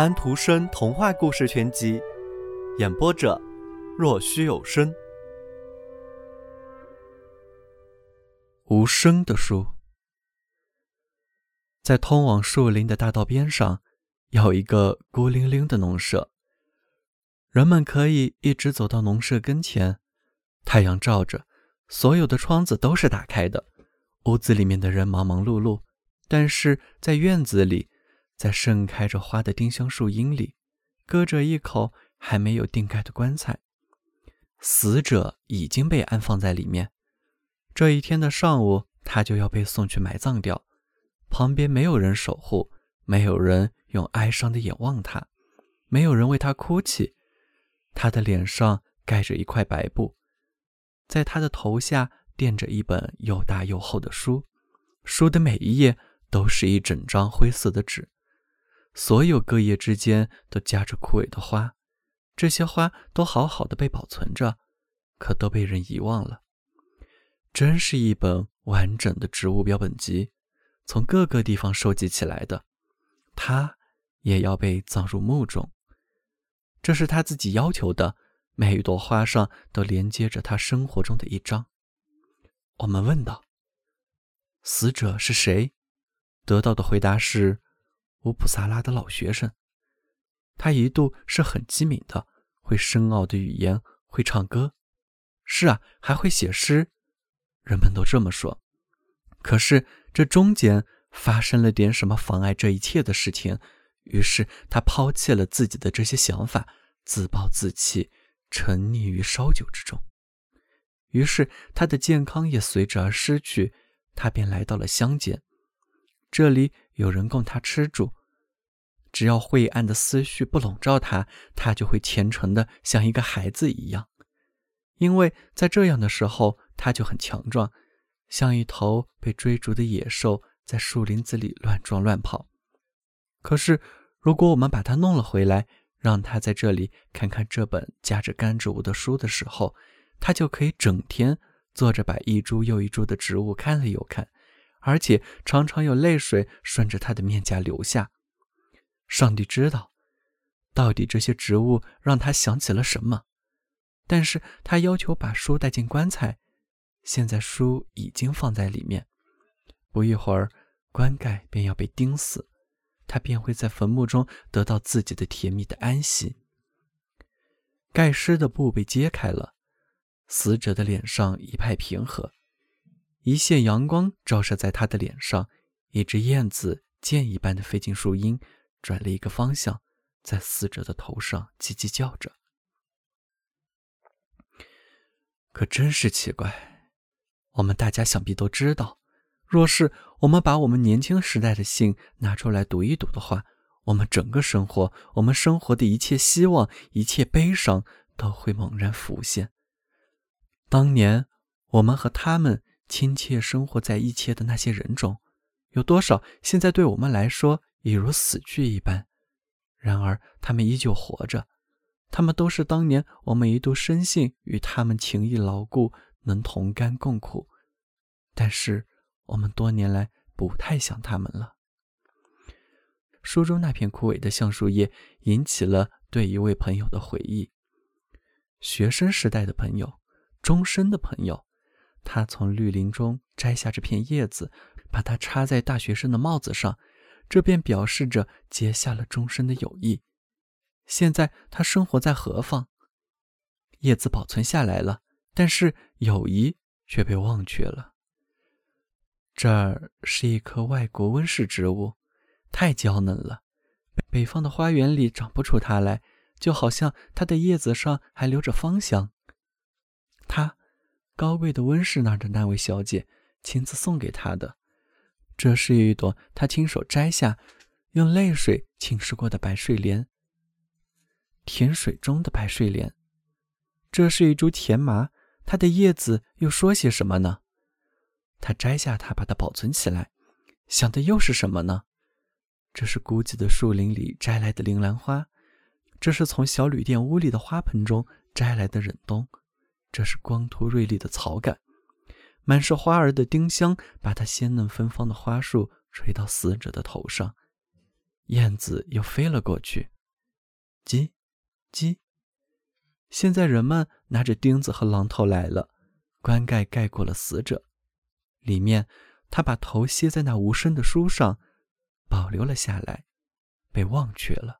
安徒生童话故事全集，演播者：若虚有声。无声的树，在通往树林的大道边上，有一个孤零零的农舍。人们可以一直走到农舍跟前，太阳照着，所有的窗子都是打开的。屋子里面的人忙忙碌碌，但是在院子里。在盛开着花的丁香树荫里，搁着一口还没有钉盖的棺材，死者已经被安放在里面。这一天的上午，他就要被送去埋葬掉。旁边没有人守护，没有人用哀伤的眼望他，没有人为他哭泣。他的脸上盖着一块白布，在他的头下垫着一本又大又厚的书，书的每一页都是一整张灰色的纸。所有各叶之间都夹着枯萎的花，这些花都好好的被保存着，可都被人遗忘了。真是一本完整的植物标本集，从各个地方收集起来的。它也要被葬入墓中，这是他自己要求的。每一朵花上都连接着他生活中的一章。我们问道：“死者是谁？”得到的回答是。乌普萨拉的老学生，他一度是很机敏的，会深奥的语言，会唱歌，是啊，还会写诗。人们都这么说。可是这中间发生了点什么妨碍这一切的事情，于是他抛弃了自己的这些想法，自暴自弃，沉溺于烧酒之中。于是他的健康也随之而失去，他便来到了乡间。这里有人供他吃住，只要晦暗的思绪不笼罩他，他就会虔诚的像一个孩子一样。因为在这样的时候，他就很强壮，像一头被追逐的野兽，在树林子里乱撞乱跑。可是，如果我们把他弄了回来，让他在这里看看这本夹着干植物的书的时候，他就可以整天坐着，把一株又一株的植物看了又看。而且常常有泪水顺着他的面颊流下。上帝知道，到底这些植物让他想起了什么。但是他要求把书带进棺材，现在书已经放在里面。不一会儿，棺盖便要被钉死，他便会在坟墓中得到自己的甜蜜的安息。盖尸的布被揭开了，死者的脸上一派平和。一线阳光照射在他的脸上，一只燕子箭一般的飞进树荫，转了一个方向，在死者的头上叽叽叫着。可真是奇怪，我们大家想必都知道，若是我们把我们年轻时代的信拿出来读一读的话，我们整个生活，我们生活的一切希望，一切悲伤，都会猛然浮现。当年我们和他们。亲切生活在一起的那些人中，有多少现在对我们来说已如死去一般？然而他们依旧活着，他们都是当年我们一度深信与他们情谊牢固，能同甘共苦。但是我们多年来不太想他们了。书中那片枯萎的橡树叶引起了对一位朋友的回忆，学生时代的朋友，终身的朋友。他从绿林中摘下这片叶子，把它插在大学生的帽子上，这便表示着结下了终身的友谊。现在他生活在何方？叶子保存下来了，但是友谊却被忘却了。这儿是一棵外国温室植物，太娇嫩了，北方的花园里长不出它来，就好像它的叶子上还留着芳香。它。高贵的温室那儿的那位小姐亲自送给他的，这是一朵他亲手摘下，用泪水浸湿过的白睡莲。甜水中的白睡莲，这是一株甜麻，它的叶子又说些什么呢？他摘下它，把它保存起来，想的又是什么呢？这是孤寂的树林里摘来的铃兰花，这是从小旅店屋里的花盆中摘来的忍冬。这是光秃锐利的草杆，满是花儿的丁香，把它鲜嫩芬芳的花束吹到死者的头上。燕子又飞了过去。叽，叽。现在人们拿着钉子和榔头来了，棺盖盖过了死者，里面他把头歇在那无声的书上，保留了下来，被忘却了。